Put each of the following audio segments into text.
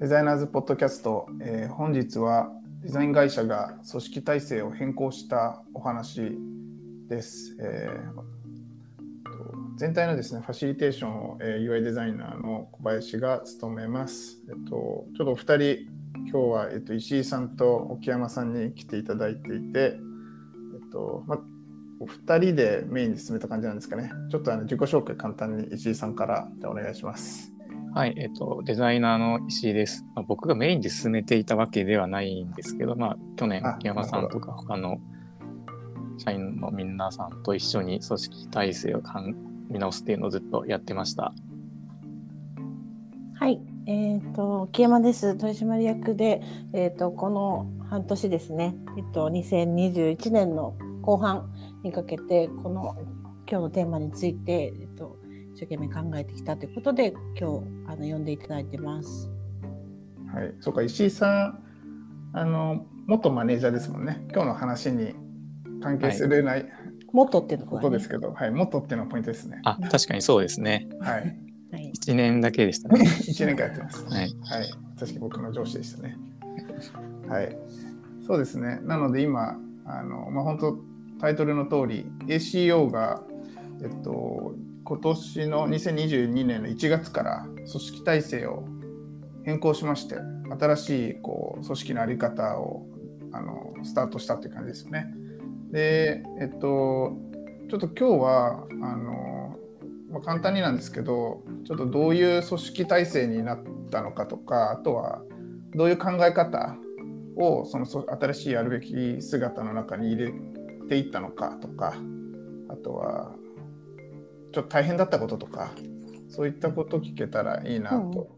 デザイナーズポッドキャスト、えー本日はデザイン会社が組織体制を変更したお話です。えー全体のですね、ファシリテーションを、えー UI デザイナーの小林が務めます。えっと、ちょっとお二人、今日は、えっと、石井さんと沖山さんに来ていただいていて、えっと、まお二人でメインで進めた感じなんですかね。ちょっとあの自己紹介簡単に石井さんからじゃお願いします。はい、えっと、デザイナーの石井です。まあ、僕がメインで進めていたわけではないんですけど、まあ、去年あ、木山さなんとか他の社員の皆さんと一緒に組織体制をかん見直すっていうのをずっとやってました。はい、えっ、と木山です。取締役で、えっ、とこの半年ですね。えっ、と2021年の後半にかけてこの今日のテーマについてえっ、と一生懸命考えてきたということで今日あの呼んでいただいてます。はい、そうか、石井さん、あの、元マネージャーですもんね。今日の話に関係するない、元っていうのが、ね、ことですけど、はい、元っていうのがポイントですね。あ、確かにそうですね。はい、はい。1年だけでしたね。1年間やってます。はい。はい、確かに僕の上司でしたね。はい、そうですね。なので今、あの、まあ、本当タイトルの通り、ACO が、えっと、今年の2022年の1月から組織体制を変更しまして、新しいこう組織の在り方をあのスタートしたっていう感じですよね。で、えっと、ちょっと今日は、あの、まあ、簡単になんですけど、ちょっとどういう組織体制になったのかとか、あとはどういう考え方をその新しいやるべき姿の中に入れていったのかとか、あとはちょっと大変だったこととか、そういったこと聞けたらいいなと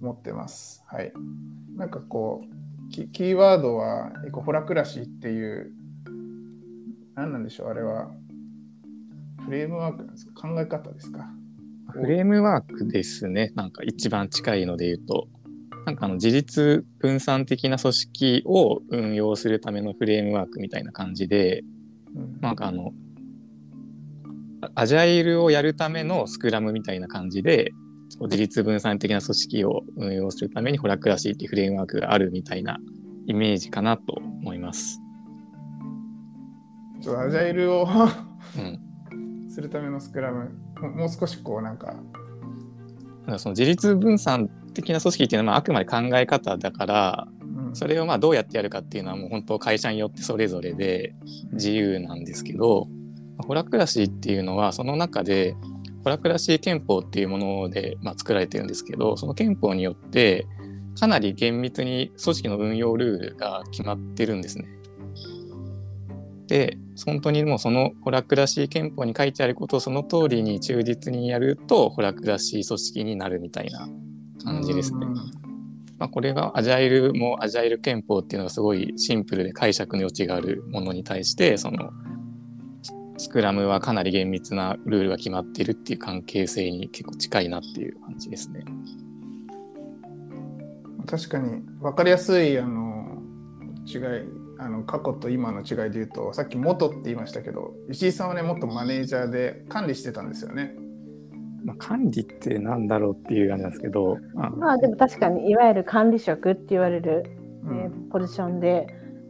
思ってます。はい。なんかこう、キキーワードはエコホラクラシーっていう、何なんでしょう、あれは。フレームワークなんですか？考え方ですか？フレームワークですね。なんか一番近いので言うと。なんかあの自立分散的な組織を運用するためのフレームワークみたいな感じで、うんなんかあの、あアジャイルをやるためのスクラムみたいな感じで、自立分散的な組織を運用するためにホラクラシーっていうフレームワークがあるみたいなイメージかなと思います。ちょっとアジャイルをうん。するためのスクラム、ももう少しこうなんか、その自立分散的な組織っていうのはまああくまで考え方だから、うんそれをまあどうやってやるかっていうのはもう本当会社によってそれぞれで自由なんですけど、ホラクラシーっていうのはその中でホラクラシー憲法っていうものでまあ作られてるんですけどその憲法によってかなり厳密に組織の運用ルールが決まってるんですね。で本当にもうそのホラクラシー憲法に書いてあることをその通りに忠実にやるとホラクラシー組織になるみたいな感じですね。うんまあ、これがアジャイルもアジャイル憲法っていうのがすごいシンプルで解釈の余地があるものに対してそのスクラムはかなり厳密なルールが決まっているっていう関係性に結構近いなっていう感じですね。確かに分かりやすいあの違いあの過去と今の違いで言うとさっき元って言いましたけど石井さんはね元マネージャーで管理してたんですよね。まあ、管理ってなんだろうっていう感じなんですけど、まあまあでも確かにいわゆる管理職って言われる、うんえーポジションで、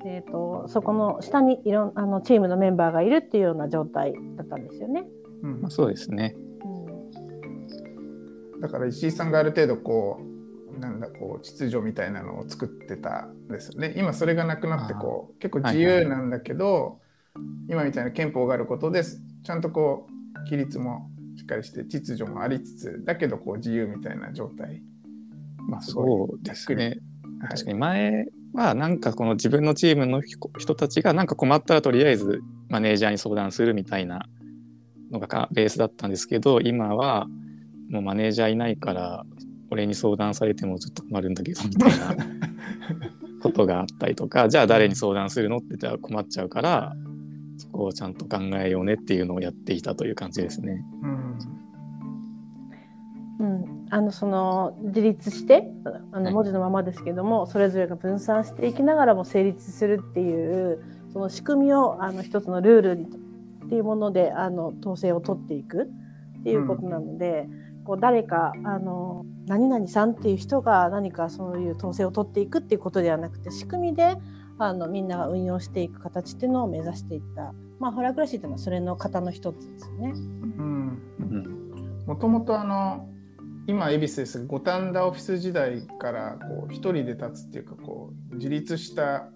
えー、とそこの下にいろんあのチームのメンバーがいるっていうような状態だったんですよね。うんまあ、そうですね。うんだから石井さんがある程度こうなんだこう秩序みたいなのを作ってたんですよね。今それがなくなってこう結構自由なんだけど、今みたいな憲法があることでちゃんとこう規律もしっかりして秩序もありつつだけどこう自由みたいな状態。まあ、そうですね。はい確かに前はなんかこの自分のチームの人人たちがなんか困ったらとりあえずマネージャーに相談するみたいなのがかベースだったんですけど今はもうマネージャーいないから俺に相談されてもちょっと困るんだけどみたいな ことがあったりとかじゃあ誰に相談するのってじゃあ困っちゃうからそこをちゃんと考えようねっていうのをやっていたという感じですね。うんうん、あのその自立してあはい。の文字のままですけども、それぞれが分散していきながらも成立するっていうその仕組みをあの一つのルールっていうものであの統制を取っていくっていうことなので、こう誰かあの何々さんっていう人が何かそういう統制を取っていくっていうことではなくて仕組みであのみんなが運用していく形っていうのを目指していった、まあ、ホラークラシーっていうのはそれの型の一つですね。もともとあの今恵比寿ですが五反田オフィス時代からこう一人で立つっていうかこう自立した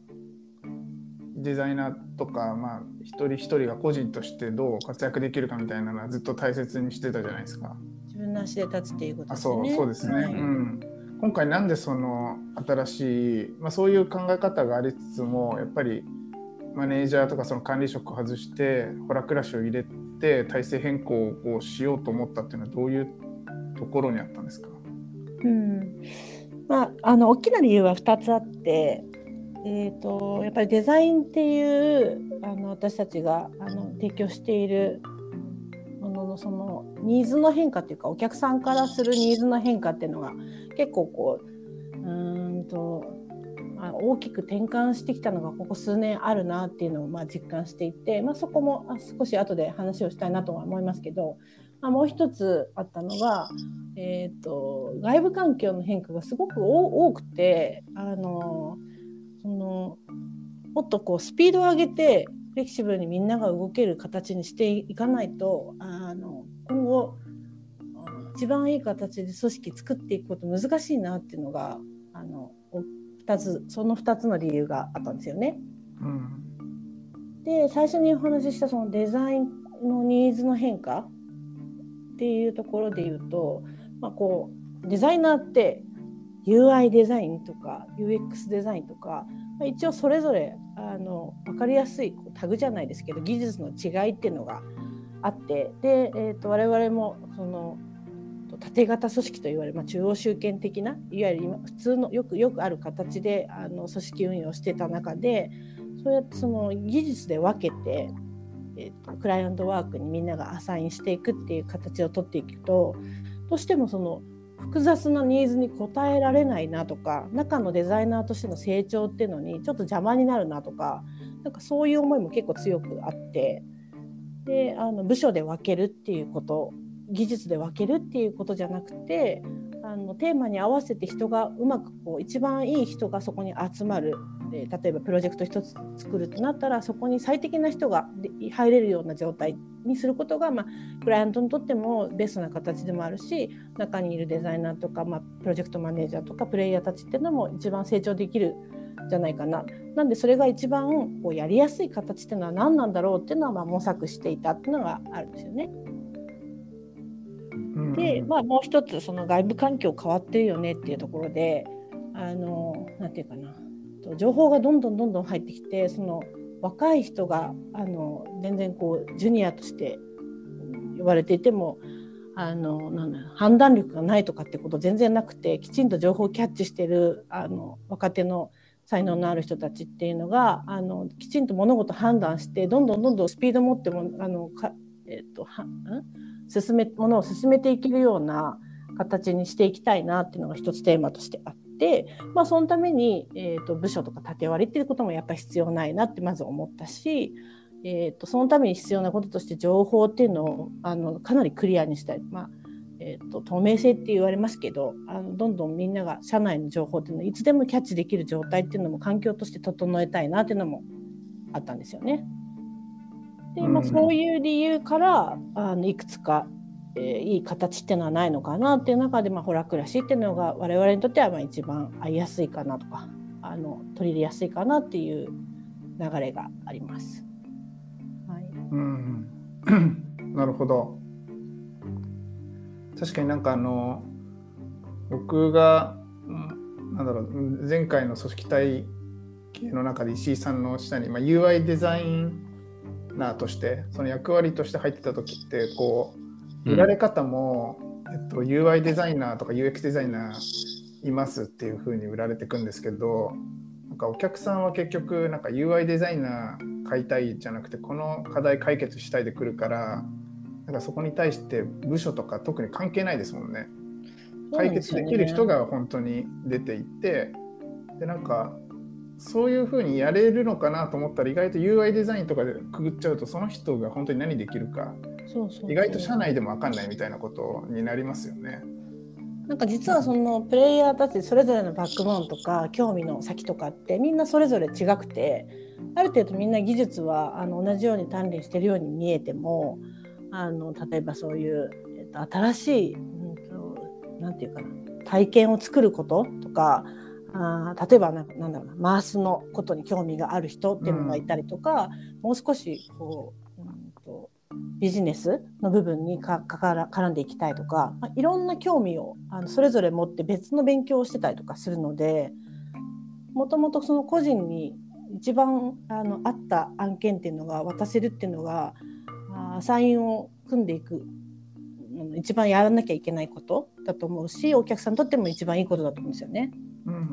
デザイナーとか、まあ、一人一人が個人としてどう活躍できるかみたいなのはずっと大切にしてたじゃないですか。自分の足で立つっていうことですね。あそうそうですね、はい、うん、今回なんでその新しい、まあ、そういう考え方がありつつもやっぱりマネージャーとかその管理職を外してホラクラシを入れて体制変更をしようと思ったっていうのはどういうところにあったんですか、うん。まあ、あの大きな理由は2つあってえーと、やっぱりデザインっていうあの私たちがあの提供しているもののそのニーズの変化っていうかお客さんからするニーズの変化っていうのが結構こううんと、まあ、大きく転換してきたのがここ数年あるなっていうのをまあ実感していて、まあ、そこも少し後で話をしたいなとは思いますけど、まあ、もう一つあったのが、えーと、外部環境の変化がすごく多くてあのそのもっとこうスピードを上げてフレキシブルにみんなが動ける形にしていかないとあの今後一番いい形で組織作っていくこと難しいなっていうのがあの2つその2つの理由があったんですよね。うん、で最初にお話ししたそのデザインのニーズの変化っていうところで言うと、まあ、こうデザイナーって UI デザインとか UX デザインとか、まあ、一応それぞれあの分かりやすいタグじゃないですけど技術の違いっていうのがあってで、えーと、我々もその縦型組織といわれる、まあ、中央集権的ないわゆる今普通のよくよくある形であの組織運用してた中でそうやってその技術で分けて、えーとクライアントワークにみんながアサインしていくっていう形をとっていくとどうしてもその複雑なニーズに応えられないなとか中のデザイナーとしての成長っていうのにちょっと邪魔になるなとかなんかそういう思いも結構強くあってであの部署で分けるっていうこと技術で分けるっていうことじゃなくてあのテーマに合わせて人がうまくこう一番いい人がそこに集まるで例えばプロジェクト1つ作るとなったらそこに最適な人が入れるような状態にすることが、まあ、クライアントにとってもベストな形でもあるし中にいるデザイナーとか、まあ、プロジェクトマネージャーとかプレイヤーたちっていうのも一番成長できるじゃないかな。なんでそれが一番こうやりやすい形っていうのは何なんだろうっていうのはまあ模索していたっていうのがあるんですよね。で、まあ、もう一つその外部環境変わってるよねっていうところであのなんていうかな情報がどんどんどんどん入ってきてその若い人があの全然こうジュニアとして呼ばれていてもあのなん判断力がないとかってこと全然なくてきちんと情報をキャッチしてるあの若手の才能のある人たちっていうのがあのきちんと物事判断してどんどんどんどんスピード持ってもあのか、えっとは進めものを進めていけるような形にしていきたいなっていうのが一つテーマとしてあって、まあ、そのために、えーと、部署とか縦割りっていうこともやっぱり必要ないなってまず思ったし、えーと、そのために必要なこととして情報っていうのをあのかなりクリアにしたい。まあえーと、透明性って言われますけどあのどんどんみんなが社内の情報っていうのをいつでもキャッチできる状態っていうのも環境として整えたいなっていうのもあったんですよね。で、まあ、そういう理由からあのいくつかえー、いい形っていうのはないのかなっていう中で、まあ、ホラ暮らしっていうのが我々にとってはまあ一番合いやすいかなとかあの取り入れやすいかなっていう流れがあります。はい、うん なるほど。確かになんかあの僕がなんだろう前回の組織体系の中で石井さんの下に、まあ、UI デザイナーとしてその役割として入ってた時ってこう売られ方も、うん、えっと、UI デザイナーとか UX デザイナーいますっていう風に売られていくんですけどなんかお客さんは結局なんか UI デザイナー買いたいじゃなくてこの課題解決したいで来るからなんかそこに対して部署とか特に関係ないですもんね。解決できる人が本当に出ていってでなんかそういうふうにやれるのかなと思ったら意外と UI デザインとかでくぐっちゃうとその人が本当に何できるか意外と社内でも分かんないみたいなことになりますよね。なんか実はそのプレイヤーたちそれぞれのバックボーンとか興味の先とかってみんなそれぞれ違くてある程度みんな技術はあの同じように鍛錬してるように見えてもあの例えばそういう、えっと、新しい、うんていうかな体験を作ることとかあー例えばななんだろうなマースのことに興味がある人っていうのがいたりとか、もう少しこう、ビジネスの部分にかかから絡んでいきたいとか、まあ、いろんな興味をあのそれぞれ持って別の勉強をしてたりとかするのでもともとその個人に一番あの合った案件っていうのが渡せるっていうのがあーサインを組んでいくうん一番やらなきゃいけないことだと思うしお客さんにとっても一番いいことだと思うんですよね。うん、うん。う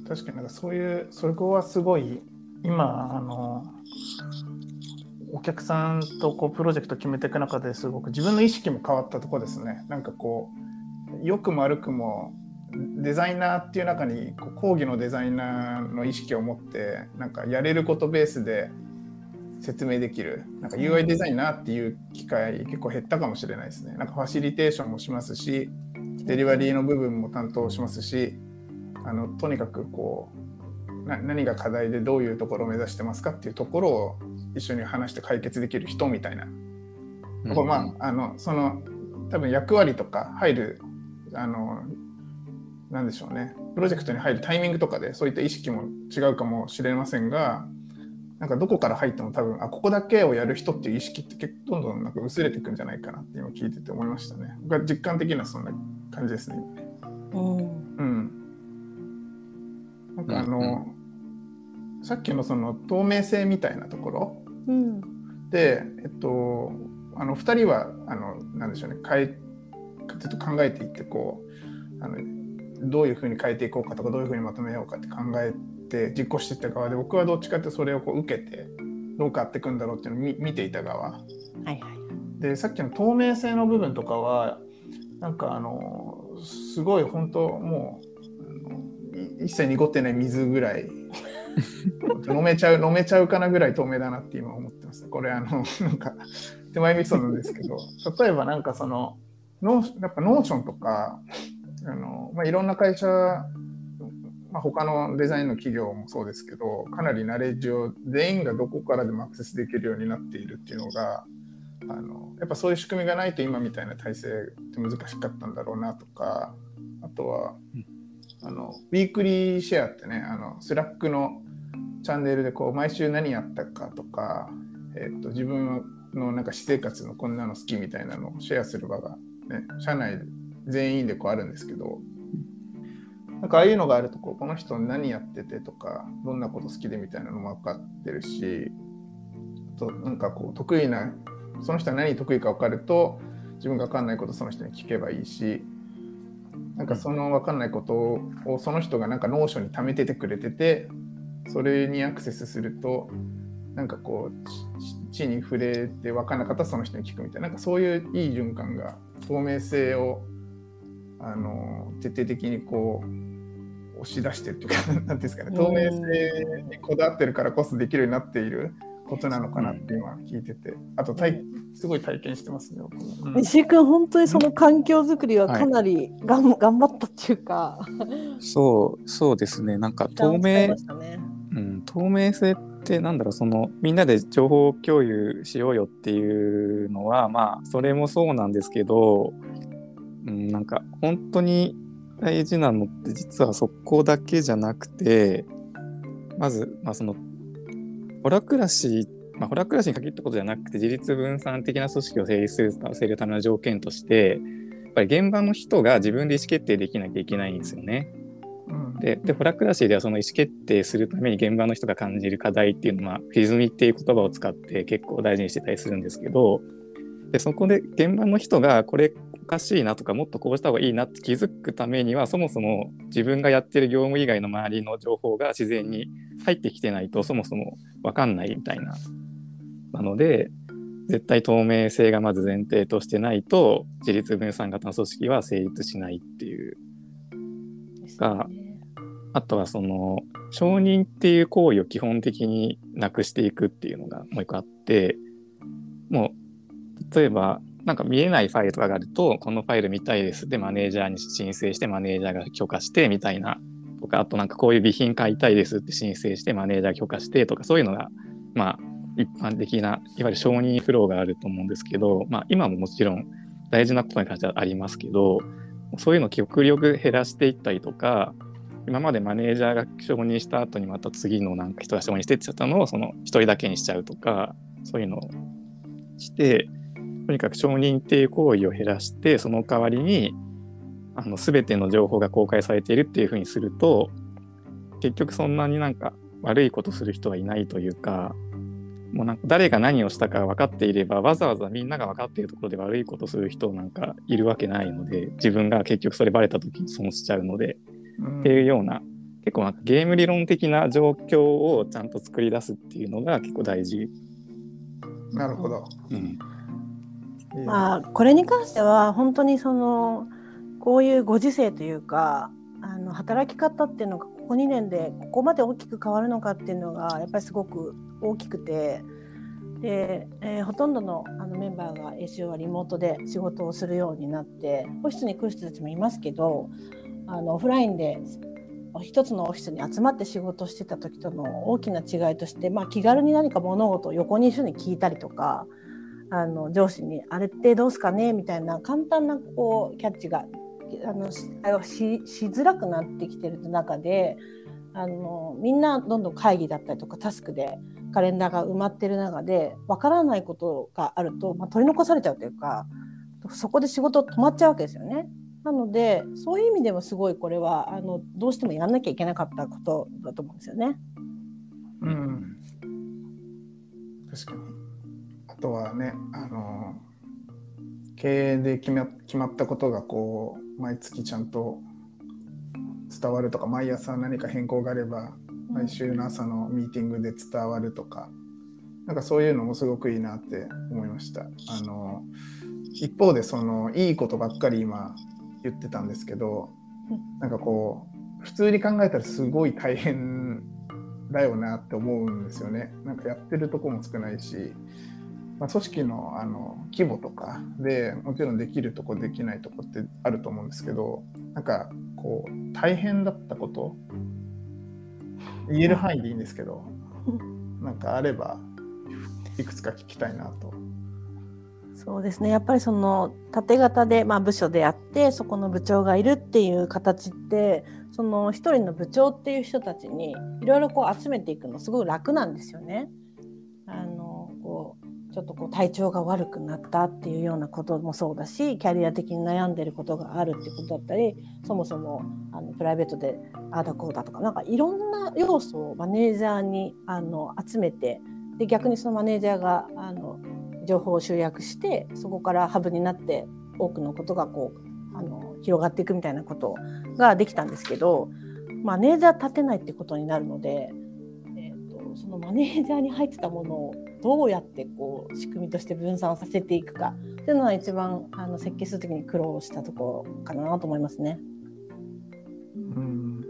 ん。確かになんかそういうそこはすごい今あのお客さんとこうプロジェクト決めていく中ですごく自分の意識も変わったとこですね。なんかこう良くも悪くもデザイナーっていう中にこう講義のデザイナーの意識を持ってなんかやれることベースで説明できるなんか UI デザイナーっていう機会結構減ったかもしれないですね。なんかファシリテーションもしますしデリバリーの部分も担当しますしあのとにかくこう何が課題でどういうところを目指してますかっていうところを一緒に話して解決できる人みたいな、これまああのその多分役割とか入るあのなんでしょうねプロジェクトに入るタイミングとかでそういった意識も違うかもしれませんがなんかどこから入っても多分あここだけをやる人っていう意識って結構どんどんなんか薄れていくんじゃないかなって今聞いてて思いましたね。僕は実感的にはそんな感じですね。うんうん。なんかあの、うんさっきのその透明性みたいなところうん。で、えっと、あの2人はあのなんでしょうね変えちょっと考えていってこうあのどういうふうに変えていこうかとかどういうふうにまとめようかって考えて実行していった側で僕はどっちかってそれをこう受けてどう変わっていくんだろうっていうのを見見ていた側。はいはい。でさっきの透明性の部分とかはなんかあのすごい本当もう一切濁ってない水ぐらい 飲めちゃう飲めちゃうかなぐらい透明だなって今思ってます。これあの なんか手前味噌なんですけど。例えばなんかそのノーやっぱ Notion とかあの、まあ、いろんな会社まあ、他のデザインの企業もそうですけどかなりナレッジを全員がどこからでもアクセスできるようになっているっていうのがあのやっぱそういう仕組みがないと今みたいな体制って難しかったんだろうなとかあとはあの weekly share ってねあの Slack のチャンネルでこう毎週何やったかとか、えっと自分のなんか私生活のこんなの好きみたいなのをシェアする場が、ね、社内全員でこうあるんですけどなんかああいうのがあるとこうこの人何やっててとかどんなこと好きでみたいなのも分かってるしとなんかこう得意なその人は何得意か分かると自分が分かんないことその人に聞けばいいしなんかその分かんないことをその人がなんか Notion に貯めててくれててそれにアクセスするとなんかこう地に触れて分からなかったらその人に聞くみたいななんかそういういい循環が透明性をあの徹底的にこう押し出してるというか 何ていうんですかね透明性にこだわってるからこそできるようになっていることなのかなって今聞いててあと体すごい体験してますね石井君本当にその環境づくりはかなりがん、頑張ったっていうか。そうそうですね。なんか透明ねうん、透明性ってなんだろうそのみんなで情報共有しようよっていうのはまあそれもそうなんですけど、うん、なんか本当に大事なのって実はそこだけじゃなくてまず、まあ、そのホラクラシー、まあ、ホラクラシーに限ったことじゃなくて自立分散的な組織を成立させるための条件としてやっぱり現場の人が自分で意思決定できなきゃいけないんですよね。ででホラクラシーではその意思決定するために現場の人が感じる課題っていうのはフィズミっていう言葉を使って結構大事にしてたりするんですけどでそこで現場の人がこれおかしいなとかもっとこうした方がいいなって気づくためにはそもそも自分がやってる業務以外の周りの情報が自然に入ってきてないとそもそも分かんないみたいな。なので絶対透明性がまず前提としてないと自立分散型の組織は成立しないっていうがあとはその承認っていう行為を基本的になくしていくっていうのがもう一個あってもう例えばなんか見えないファイルとかがあるとこのファイル見たいです。でマネージャーに申請してマネージャーが許可してみたいなとかあとなんかこういう備品買いたいですって申請してマネージャー許可してとかそういうのがまあ一般的ないわゆる承認フローがあると思うんですけど、まあ、今ももちろん大事なことに関してはありますけどそういうのを極力減らしていったりとか今までマネージャーが承認した後にまた次のなんか人が承認してってったのをその一人だけにしちゃうとかそういうのをしてとにかく承認っていう行為を減らしてその代わりにあの全ての情報が公開されているっていうふうにすると結局そんなになんか悪いことする人はいないというかもうなんか誰が何をしたか分かっていればわざわざみんなが分かっているところで悪いことする人なんかいるわけないので自分が結局それバレた時に損しちゃうので、うん、っていうような結構なんかゲーム理論的な状況をちゃんと作り出すっていうのが結構大事。なるほど。うんまあ、これに関しては本当にそのこういうご時世というかあの働き方っていうのがここ2年でここまで大きく変わるのかっていうのがやっぱりすごく大きくてで、えー、ほとんどのあのメンバーが ACO はリモートで仕事をするようになってオフィスに来る人たちもいますけどあのオフラインで一つのオフィスに集まって仕事してた時との大きな違いとして、まあ、気軽に何か物事を横に一緒に聞いたりとかあの上司に「あれってどうすかね?」みたいな簡単なこうキャッチがあのししづらくなってきてる中であのみんなどんどん会議だったりとかタスクでカレンダーが埋まってる中でわからないことがあると、まあ、取り残されちゃうというかそこで仕事止まっちゃうわけですよね。なのでそういう意味でもすごいこれはあのどうしてもやんなきゃいけなかったことだと思うんですよね。うん、確かにあとはねあの経営で決ま決まったことがこう毎月ちゃんと伝わるとか毎朝何か変更があれば毎週の朝のミーティングで伝わるとかなんかそういうのもすごくいいなって思いました。あの一方でそのいいことばっかり今言ってたんですけどなんかこう普通に考えたらすごい大変だよなって思うんですよね。なんかやってるとこも少ないしまあ、組織のあの規模とかでもちろんできるとこできないとこってあると思うんですけどなんかこう大変だったこと言える範囲でいいんですけどなんかあればいくつか聞きたいなと。そうですねやっぱりその縦型で、まあ、部署であってそこの部長がいるっていう形ってその一人の部長っていう人たちにいろいろこう集めていくのすごく楽なんですよね。ちょっとこう体調が悪くなったっていうようなこともそうだしキャリア的に悩んでることがあるってことだったりそもそもあのプライベートでああだこうだとかなんかいろんな要素をマネージャーにあの集めてで逆にそのマネージャーがあの情報を集約してそこからハブになって多くのことがこうあの広がっていくみたいなことができたんですけどマネージャー立てないってことになるので、えーとそのマネージャーに入ってたものをどうやってこう仕組みとして分散させていくかっていうのは一番あの設計する時に苦労したところかなと思いますね。うん、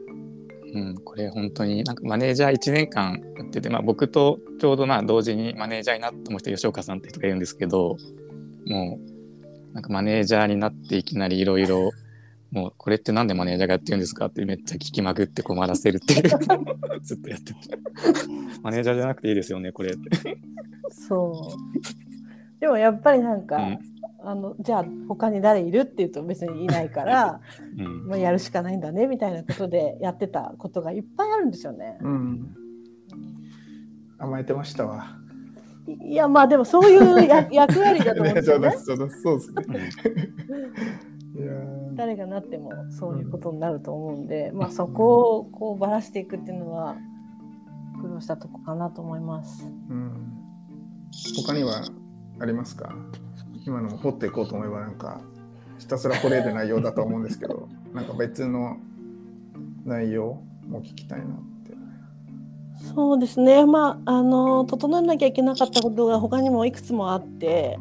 うん、これ本当になんかマネージャー1年間やってて、まあ、僕とちょうどまあ同時にマネージャーになったもう一人吉岡さんって人がいるんですけどもうなんかマネージャーになっていきなりいろいろもうこれってなんでマネージャーがやってるんですかってめっちゃ聞きまくって困らせるっていう ずっとやっててマネージャーじゃなくていいですよねこれってそうでもやっぱりなんか、うん、あのじゃあ他に誰いるって言うと別にいないから、うん、もうやるしかないんだねみたいなことでやってたことがいっぱいあるんですよね。うん、甘えてましたわ。いやまあでもそういうや役割だと思うんですよね。そうですね。誰がなってもそういうことになると思うんで、まあ、そこをこうばらしていくっていうのは苦労したとこかなと思います。うん、他にはありますか？今の掘っていこうと思えばなんかひたすら掘れる内容だと思うんですけど なんか別の内容も聞きたいなって。そうですね。まああの整えなきゃいけなかったことが他にもいくつもあって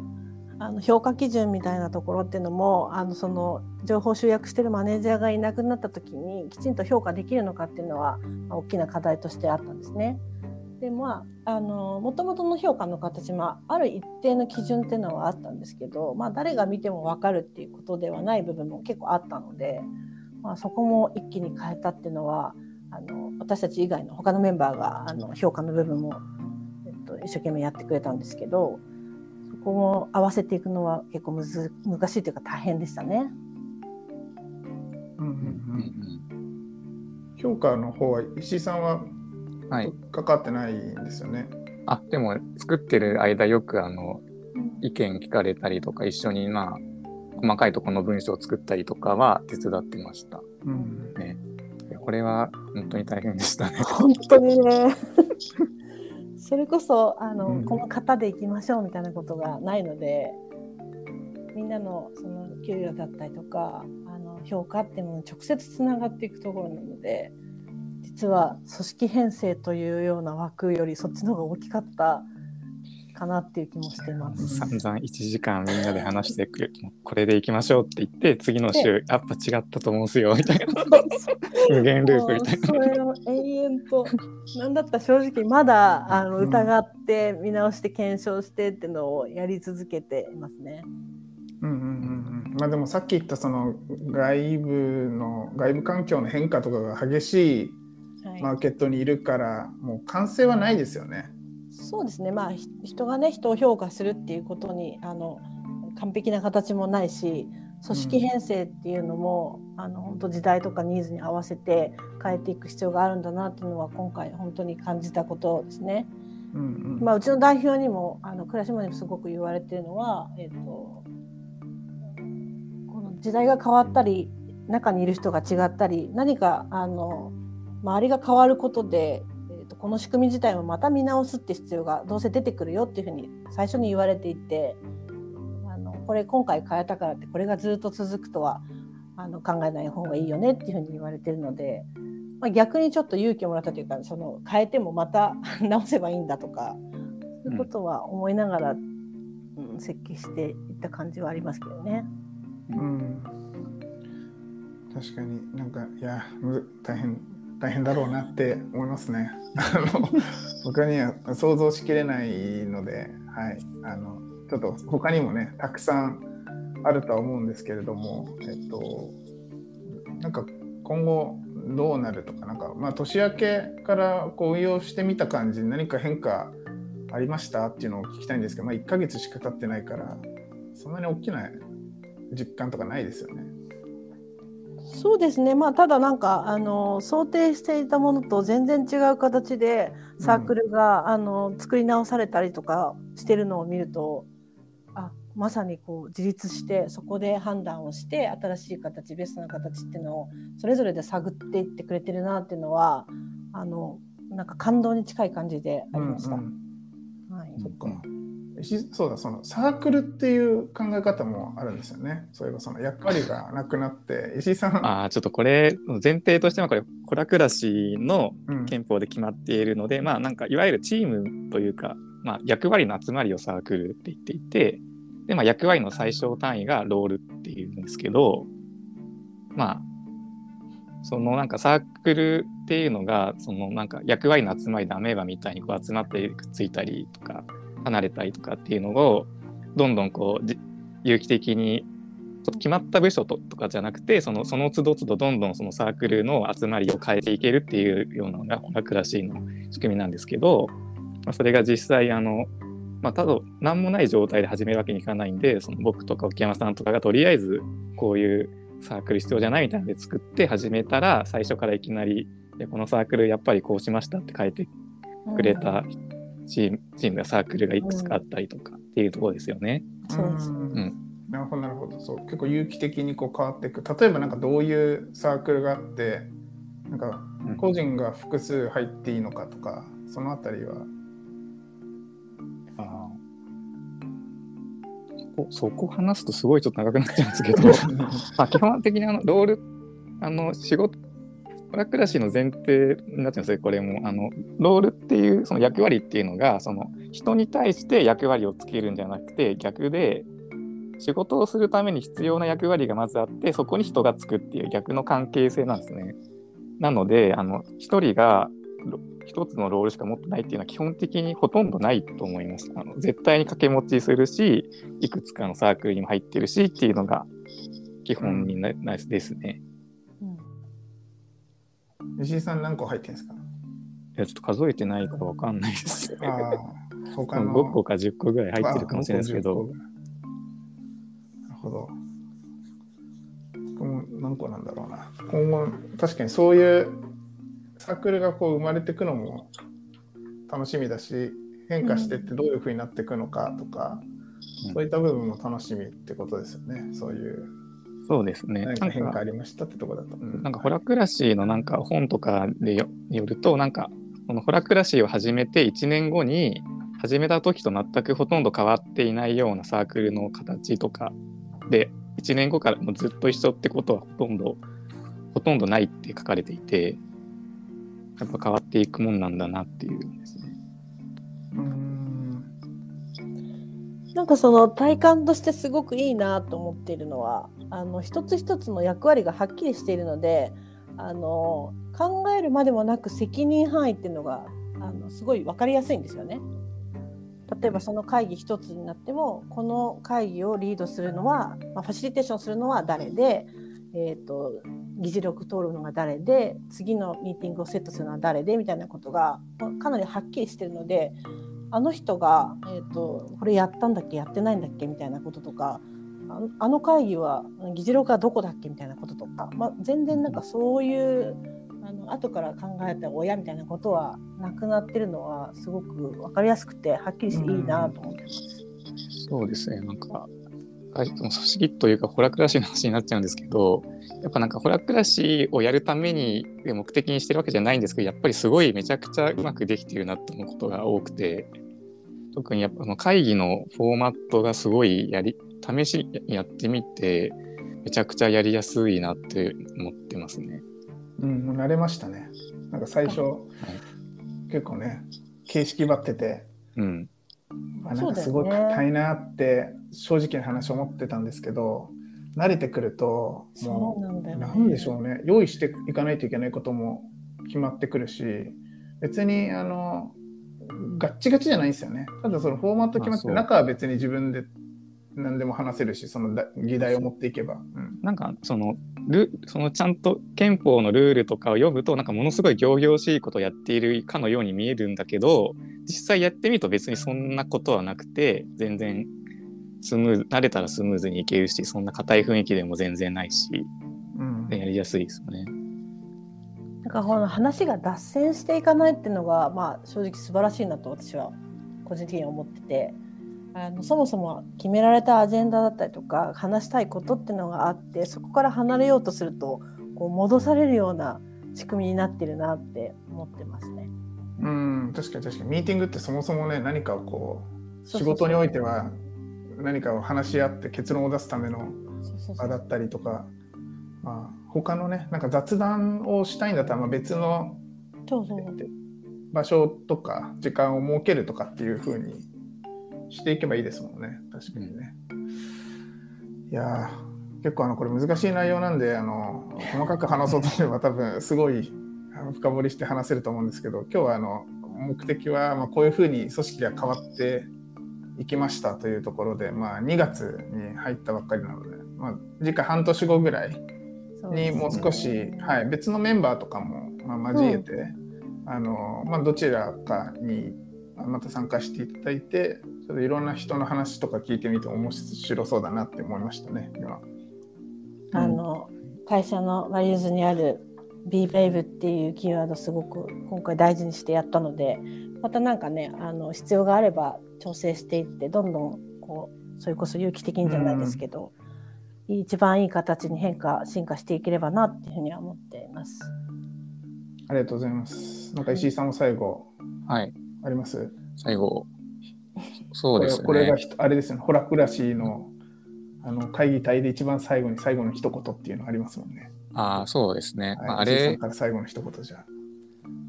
あの評価基準みたいなところっていうのもあのその情報集約してるマネージャーがいなくなった時にきちんと評価できるのかっていうのは、まあ、大きな課題としてあったんですね。でまああの元々の評価の形もある一定の基準っていうのはあったんですけど、まあ、誰が見ても分かるっていうことではない部分も結構あったので、まあ、そこも一気に変えたっていうのはあの私たち以外の他のメンバーがあの評価の部分も、えっと、一生懸命やってくれたんですけどそこも合わせていくのは結構むず難しいというか大変でしたね。うんうんうん、評価の方は石井さんははい。関わってないんですよね。あ、でも作ってる間よくあの、意見聞かれたりとか、一緒にまあ、細かいところの文章を作ったりとかは手伝ってました。うんね。これは本当に大変でしたね。本当にねそれこそあの、うん。この型でいきましょうみたいなことがないのでみんなのその給与だったりとかあの評価っていうものに直接つながっていくところなので実は組織編成というような枠よりそっちの方が大きかったかなっていう気もしています。散々1時間みんなで話してくれ、もうこれでいきましょうって言って、次の週、やっぱ違ったと思うんすよ、みたいな。無限ループみたいな。それを延々となんだったら正直まだあのうん疑って見直して検証してっていうのをやり続けていますね。うんうんうんうんまあでもさっき言ったその外部の外部環境の変化とかが激しいマーケットにいるからもう完成はないですよね。そうですねまあひ人がね人を評価するっていうことにあの完璧な形もないし組織編成っていうのも、あの本当時代とかニーズに合わせて変えていく必要があるんだなっていうのは今回本当に感じたことですね。うんうんまあ、うちの代表にもあの倉島にもすごく言われてるのは、えっとこの時代が変わったり中にいる人が違ったり何かあの周りが変わることで、えっとこの仕組み自体もまた見直すって必要がどうせ出てくるよっていうふうに最初に言われていてあのこれ今回変えたからってこれがずっと続くとはあの考えない方がいいよねっていうふうに言われてるので。まあ、逆にちょっと勇気をもらったというかその変えてもまた 直せばいいんだとかそういうことは思いながら、うん、設計していった感じはありますけどね。うん確かになんかいや大変大変だろうなって思いますね。あの僕には想像しきれないので、はい、あのちょっと他にもねたくさんあるとは思うんですけれども、えっとなんか今後どうなるとかなんかまあ年明けからこう運用してみた感じに何か変化ありましたっていうのを聞きたいんですけど、まあ、1ヶ月しか経ってないからそんなに大きな実感とかないですよね。そうですね、まあ、ただなんかあの想定していたものと全然違う形でサークルが、あの作り直されたりとかしてるのを見るとあまさにこう自立してそこで判断をして新しい形ベストな形っていうのをそれぞれで探っていってくれてるなっていうのはあのなんか感動に近い感じでありました。うんうんはいそっか。しそうだそのサークルっていう考え方もあるんですよね。そういえばその役割がなくなって石井さん、ああ、ちょっとこれ、前提としてはこれ、コラクラシのうん。憲法で決まっているので、まあなんかいわゆるチームというか、まあ、役割の集まりをサークルって言っていてで、まあ、役割の最小単位がロールっていうんですけどまあそのなんかサークルっていうのがそのなんか役割の集まりでアメーバみたいにこう集まってくっついたりとか離れたりとかっていうのをどんどんこう有機的に決まった部署とかじゃなくてそのその都度都度どんどんそのサークルの集まりを変えていけるっていうようなのがホラクラシーの仕組みなんですけど、まあ、それが実際あの、まあ、ただ何もない状態で始めるわけにいかないんでその僕とか沖山さんとかがとりあえずこういうサークル必要じゃないみたいなので作って始めたら最初からいきなりこのサークルやっぱりこうしましたって書いてくれたチーム,、チームがサークルがいくつかあったりとかっていうところですよね。そうですね。ん。なるほどなるほど。そう結構有機的にこう変わっていく。例えばなんかどういうサークルがあってなんかうん。個人が複数入っていいのかとかそのあたりは。あー。そこそこ話すとすごいちょっと長くなっちゃうんですけど。まあ基本的にあのロールあの仕事トラックラシーの前提になってますねこれもあのロールっていうその役割っていうのがその人に対して役割をつけるんじゃなくて逆で仕事をするために必要な役割がまずあってそこに人がつくっていう逆の関係性なんですね。なのであの1人がろ一つのロールしか持ってないっていうのは基本的にほとんどないと思います。あの絶対に掛け持ちするし、いくつかのサークルにも入ってるしっていうのが基本にな、なですね。うん石井さん何個入ってるんですか？いや、ちょっと数えてないからわかんないです。ああ、他の5個か10個ぐらい入ってるかもしれないですけど、あなるほど。何個なんだろうな。今後、確かにそういうサークルがこう生まれていくのも楽しみだし、変化してってどういうふうになっていくのかとか、うんそういった部分も楽しみってことですよね。そういうそうですね。何かなんか変化ありましたってとこだと。うなんかホラクラシーのなんか本とかでよよるとなんかこのホラクラシーを始めて1年後に始めた時と全くほとんど変わっていないようなサークルの形とかで1年後からもうずっと一緒ってことはほとんどほとんどないって書かれていてやっぱ変わっていくもんなんだなっていうなんかその体感としてすごくいいなと思っているのはあの一つ一つの役割がはっきりしているのであの考えるまでもなく責任範囲っていうのがあのすごい分かりやすいんですよね。例えばその会議一つになってもこの会議をリードするのは、まあ、ファシリテーションするのは誰で、えー、と議事録通るのが誰で次のミーティングをセットするのは誰でみたいなことがかなりはっきりしてるのであの人が、えー、とこれやったんだっけやってないんだっけみたいなこととかあの会議は議事録はどこだっけみたいなこととか、まあ、全然なんかそういうあの後から考えた親みたいなことはなくなってるのはすごく分かりやすくてはっきりしていいなと思ってます。そうですね、なんか、組織というか、ホラクラシーの話になっちゃうんですけど、やっぱなんか、ホラクラシーをやるために目的にしてるわけじゃないんですけど、やっぱりすごいめちゃくちゃうまくできてるなと思うことが多くて、特にやっぱあの会議のフォーマットがすごいやり、試しにやってみて、めちゃくちゃやりやすいなって思ってますね。うん、もう慣れましたね。なんか最初、結構ね、形式ばってて、うん。まあ、なんかすごい硬いなって正直な話思ってたんですけど慣れてくるとそうもなんだよね。うなんでしょうね用意していかないといけないことも決まってくるし別にあのガッチガチじゃないんですよね。ただそのフォーマット決まって中は別に自分で何でも話せるしそのだ議題を持っていけば、うん。なんかそのルそのちゃんと憲法のルールとかを読むとなんかものすごい仰々しいことをやっているかのように見えるんだけど実際やってみると別にそんなことはなくて全然スムーズ慣れたらスムーズにいけるしそんな硬い雰囲気でも全然ないしうん。やりやすいですよね。なんかこの話が脱線していかないっていうのが、まあ、正直素晴らしいなと私は個人的には思ってて。あのそもそも決められたアジェンダだったりとか話したいことっていうのがあってそこから離れようとするとこう戻されるような仕組みになってるなって思ってますね。うん、確かに確かに。ミーティングってそもそもね何かをこう仕事においては何かを話し合って結論を出すための場だったりとか、まあ、他のねなんか雑談をしたいんだったらまあ別の場所とか時間を設けるとかっていう風にしていけばいいですもんね確かにね。いやー結構あのこれ難しい内容なんであの細かく話そうとすれば多分すごい深掘りして話せると思うんですけど今日はあの目的はまあこういう風に組織が変わっていきましたというところで、まあ、2月に入ったばっかりなので、まあ、次回半年後ぐらいにもう少し、はい、別のメンバーとかも、まあ、交えて、あのまあ、どちらかにまた参加していただいてちょっといろんな人の話とか聞いてみて面白そうだなって思いましたね今。あの会社のバリューズにある Be Brave っていうキーワードすごく今回大事にしてやったのでまたなんかねあの必要があれば調整していってどんどんこうそれこそ有機的にじゃないですけど、一番いい形に変化進化していければなっていうふうには思っています。ありがとうございます。なんか石井さんも最後はいあります？最後 そうですねこれこれがあれですよね、ホラクラシーのあの会議体で一番最後に最後の一言っていうのありますもんね。ああそうですね、はい石井さんれから最後の一言じゃ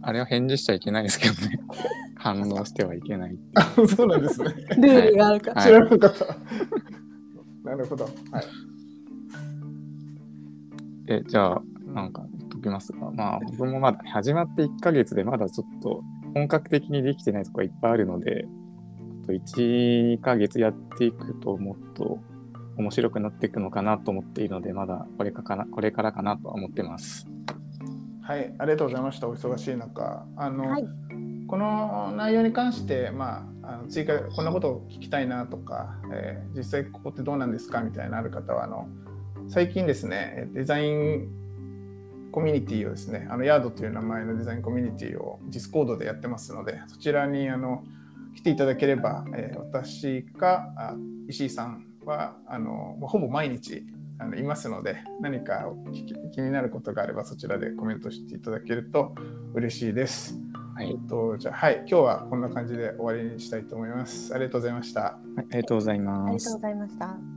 あれは返事しちゃいけないですけどね 反応してはいけないあ。そうなんですね。ルールがあるから、はい知らなかった。なるほど。はい。えじゃあなんか、えっときますが、まあ、僕もまだ始まって1ヶ月でまだちょっと本格的にできてないところがいっぱいあるので、あと1、2ヶ月やっていくともっと面白くなっていくのかなと思っているので、まだこれかなこれからかなとは思ってます。はい、ありがとうございました。お忙しい中。あの、はいこの内容に関して、まあ、あの追加こんなことを聞きたいなとか、えー、実際ここってどうなんですか？みたいなある方はあの最近ですねデザインコミュニティをですねあのヤードという名前のデザインコミュニティを Discord でやってますのでそちらにあの来ていただければ、えー、私かあ石井さんはあのほぼ毎日あのいますので何か気になることがあればそちらでコメントしていただけると嬉しいです。はい、えっと、じゃあ、はい、今日はこんな感じで終わりにしたいと思います。ありがとうございました。はい、ありがとうございます。ありがとうございました。